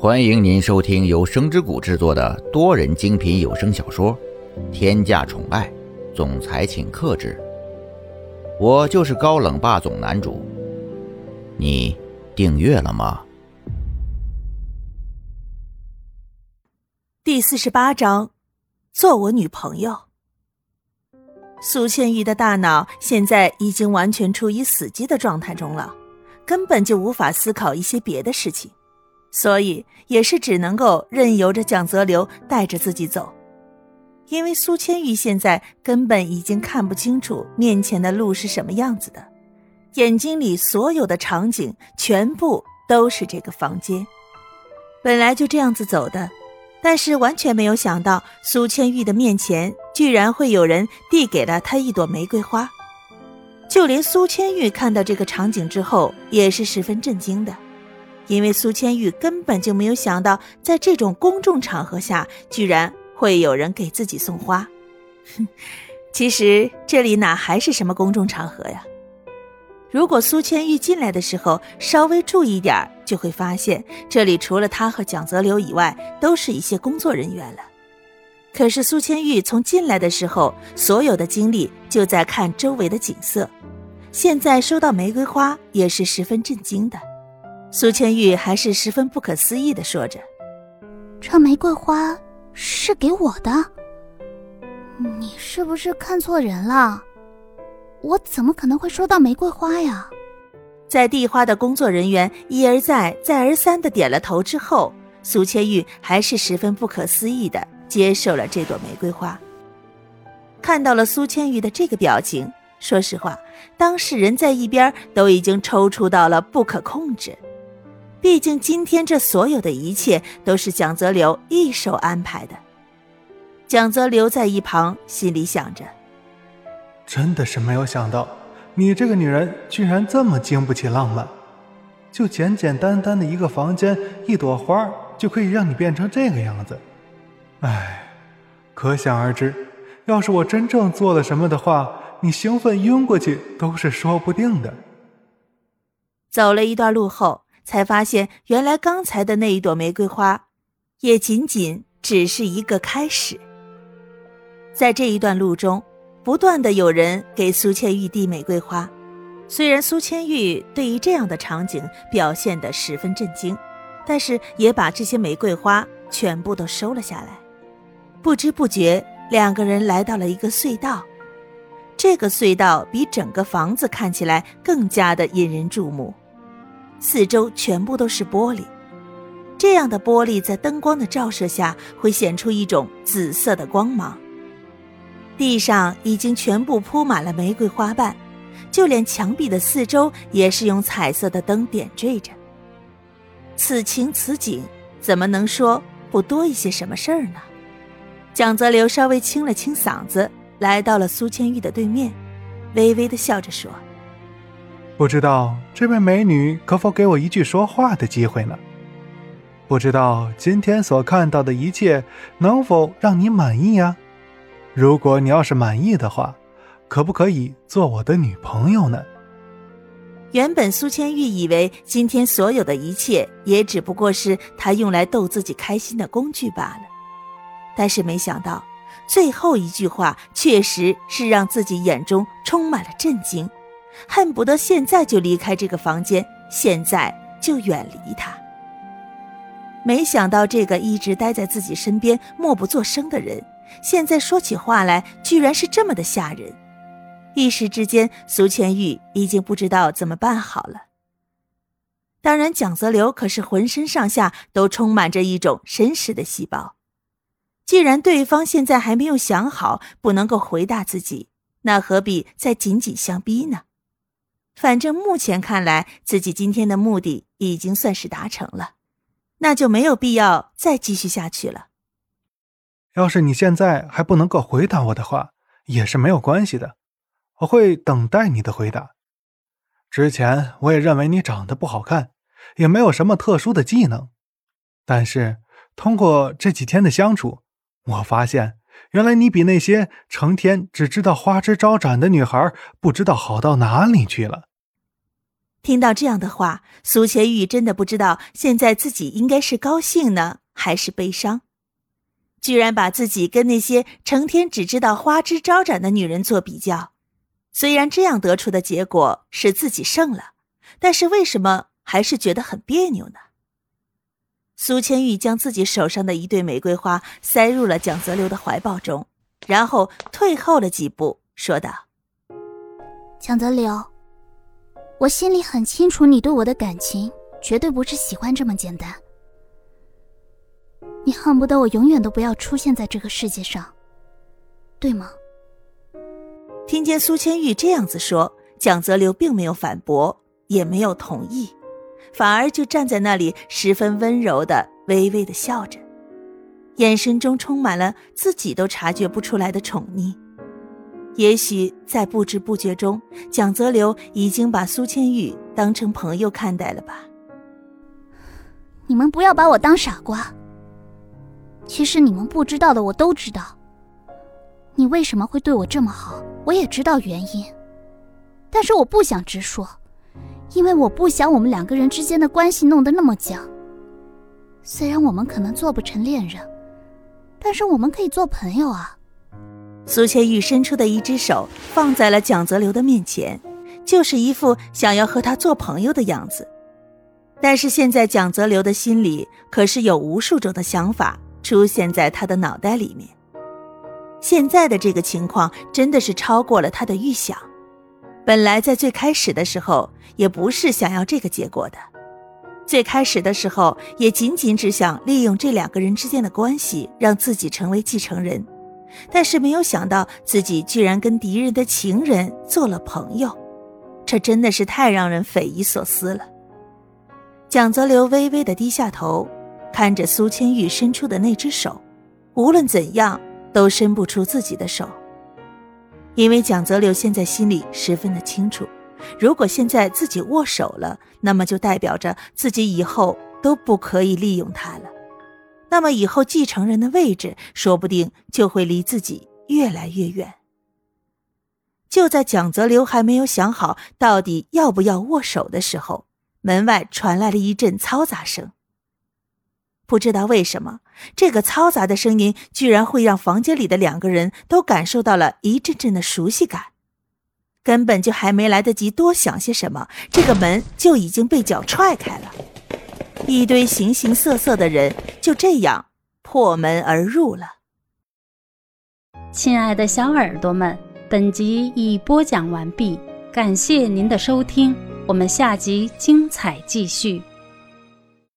欢迎您收听由声之谷制作的多人精品有声小说《天价宠爱总裁请克制》，我就是高冷霸总男主。你订阅了吗？第四十八章，做我女朋友。苏千玉的大脑现在已经完全处于死机的状态中了，根本就无法思考一些别的事情。所以也是只能够任由着蒋泽流带着自己走，因为苏千玉现在根本已经看不清楚面前的路是什么样子的，眼睛里所有的场景全部都是这个房间。本来就这样子走的，但是完全没有想到苏千玉的面前居然会有人递给了他一朵玫瑰花，就连苏千玉看到这个场景之后也是十分震惊的。因为苏千玉根本就没有想到，在这种公众场合下，居然会有人给自己送花。哼，其实这里哪还是什么公众场合呀？如果苏千玉进来的时候稍微注意点，就会发现这里除了他和蒋泽流以外，都是一些工作人员了。可是苏千玉从进来的时候，所有的精力就在看周围的景色，现在收到玫瑰花，也是十分震惊的。苏千玉还是十分不可思议的说着：“这玫瑰花是给我的，你是不是看错人了？我怎么可能会收到玫瑰花呀？”在递花的工作人员一而再、再而三的点了头之后，苏千玉还是十分不可思议的接受了这朵玫瑰花。看到了苏千玉的这个表情，说实话，当事人在一边都已经抽搐到了不可控制。毕竟今天这所有的一切都是蒋泽流一手安排的。蒋泽流在一旁心里想着：“真的是没有想到，你这个女人居然这么经不起浪漫，就简简单单的一个房间，一朵花就可以让你变成这个样子。唉，可想而知，要是我真正做了什么的话，你兴奋晕过去都是说不定的。”走了一段路后。才发现，原来刚才的那一朵玫瑰花，也仅仅只是一个开始。在这一段路中，不断的有人给苏千玉递玫瑰花。虽然苏千玉对于这样的场景表现得十分震惊，但是也把这些玫瑰花全部都收了下来。不知不觉，两个人来到了一个隧道。这个隧道比整个房子看起来更加的引人注目。四周全部都是玻璃，这样的玻璃在灯光的照射下会显出一种紫色的光芒。地上已经全部铺满了玫瑰花瓣，就连墙壁的四周也是用彩色的灯点缀着。此情此景，怎么能说不多一些什么事儿呢？蒋泽流稍微清了清嗓子，来到了苏千玉的对面，微微的笑着说。不知道这位美女可否给我一句说话的机会呢？不知道今天所看到的一切能否让你满意呀？如果你要是满意的话，可不可以做我的女朋友呢？原本苏千玉以为今天所有的一切也只不过是他用来逗自己开心的工具罢了，但是没想到最后一句话确实是让自己眼中充满了震惊。恨不得现在就离开这个房间，现在就远离他。没想到这个一直待在自己身边默不作声的人，现在说起话来居然是这么的吓人。一时之间，苏千玉已经不知道怎么办好了。当然，蒋泽流可是浑身上下都充满着一种绅士的细胞。既然对方现在还没有想好，不能够回答自己，那何必再紧紧相逼呢？反正目前看来，自己今天的目的已经算是达成了，那就没有必要再继续下去了。要是你现在还不能够回答我的话，也是没有关系的，我会等待你的回答。之前我也认为你长得不好看，也没有什么特殊的技能，但是通过这几天的相处，我发现原来你比那些成天只知道花枝招展的女孩不知道好到哪里去了。听到这样的话，苏千玉真的不知道现在自己应该是高兴呢，还是悲伤。居然把自己跟那些成天只知道花枝招展的女人做比较，虽然这样得出的结果是自己胜了，但是为什么还是觉得很别扭呢？苏千玉将自己手上的一对玫瑰花塞入了蒋泽流的怀抱中，然后退后了几步，说道：“蒋泽流，我心里很清楚，你对我的感情绝对不是喜欢这么简单。”你恨不得我永远都不要出现在这个世界上，对吗？听见苏千玉这样子说，蒋泽流并没有反驳，也没有同意，反而就站在那里，十分温柔的微微的笑着，眼神中充满了自己都察觉不出来的宠溺。也许在不知不觉中，蒋泽流已经把苏千玉当成朋友看待了吧？你们不要把我当傻瓜。其实你们不知道的，我都知道。你为什么会对我这么好，我也知道原因，但是我不想直说，因为我不想我们两个人之间的关系弄得那么僵。虽然我们可能做不成恋人，但是我们可以做朋友啊。苏千玉伸出的一只手放在了蒋泽流的面前，就是一副想要和他做朋友的样子。但是现在蒋泽流的心里可是有无数种的想法。出现在他的脑袋里面。现在的这个情况真的是超过了他的预想。本来在最开始的时候也不是想要这个结果的，最开始的时候也仅仅只想利用这两个人之间的关系让自己成为继承人，但是没有想到自己居然跟敌人的情人做了朋友，这真的是太让人匪夷所思了。蒋泽流微微的低下头。看着苏千玉伸出的那只手，无论怎样都伸不出自己的手。因为蒋泽流现在心里十分的清楚，如果现在自己握手了，那么就代表着自己以后都不可以利用他了。那么以后继承人的位置，说不定就会离自己越来越远。就在蒋泽流还没有想好到底要不要握手的时候，门外传来了一阵嘈杂声。不知道为什么，这个嘈杂的声音居然会让房间里的两个人都感受到了一阵阵的熟悉感。根本就还没来得及多想些什么，这个门就已经被脚踹开了，一堆形形色色的人就这样破门而入了。亲爱的小耳朵们，本集已播讲完毕，感谢您的收听，我们下集精彩继续。